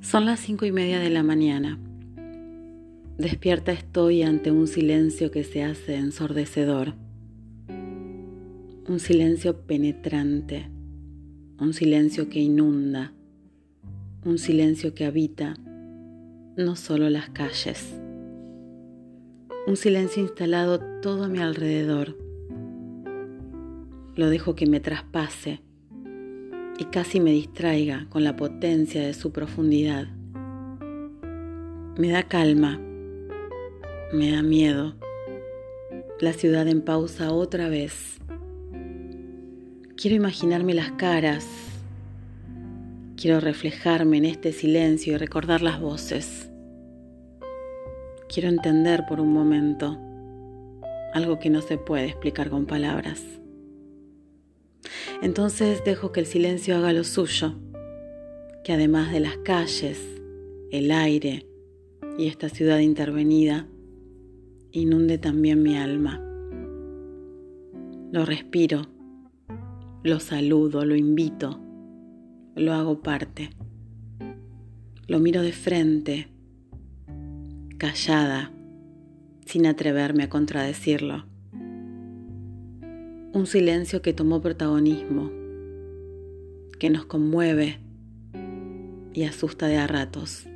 Son las cinco y media de la mañana. Despierta estoy ante un silencio que se hace ensordecedor. Un silencio penetrante. Un silencio que inunda. Un silencio que habita no solo las calles. Un silencio instalado todo a mi alrededor. Lo dejo que me traspase y casi me distraiga con la potencia de su profundidad. Me da calma, me da miedo. La ciudad en pausa otra vez. Quiero imaginarme las caras. Quiero reflejarme en este silencio y recordar las voces. Quiero entender por un momento algo que no se puede explicar con palabras. Entonces dejo que el silencio haga lo suyo, que además de las calles, el aire y esta ciudad intervenida, inunde también mi alma. Lo respiro, lo saludo, lo invito, lo hago parte. Lo miro de frente, callada, sin atreverme a contradecirlo un silencio que tomó protagonismo, que nos conmueve y asusta de a ratos.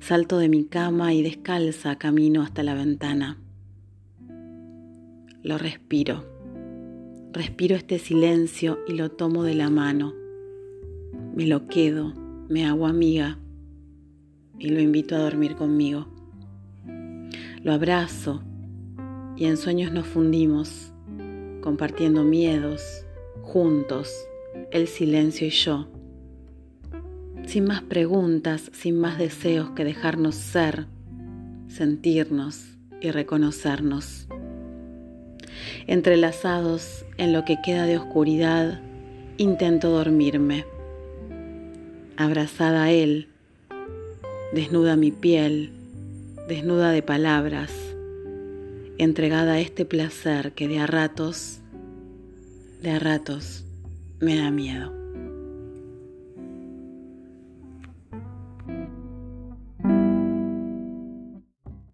Salto de mi cama y descalza camino hasta la ventana. Lo respiro. Respiro este silencio y lo tomo de la mano. Me lo quedo, me hago amiga y lo invito a dormir conmigo. Lo abrazo y en sueños nos fundimos compartiendo miedos, juntos, el silencio y yo, sin más preguntas, sin más deseos que dejarnos ser, sentirnos y reconocernos. Entrelazados en lo que queda de oscuridad, intento dormirme. Abrazada a él, desnuda mi piel, desnuda de palabras, entregada a este placer que de a ratos, de a ratos me da miedo.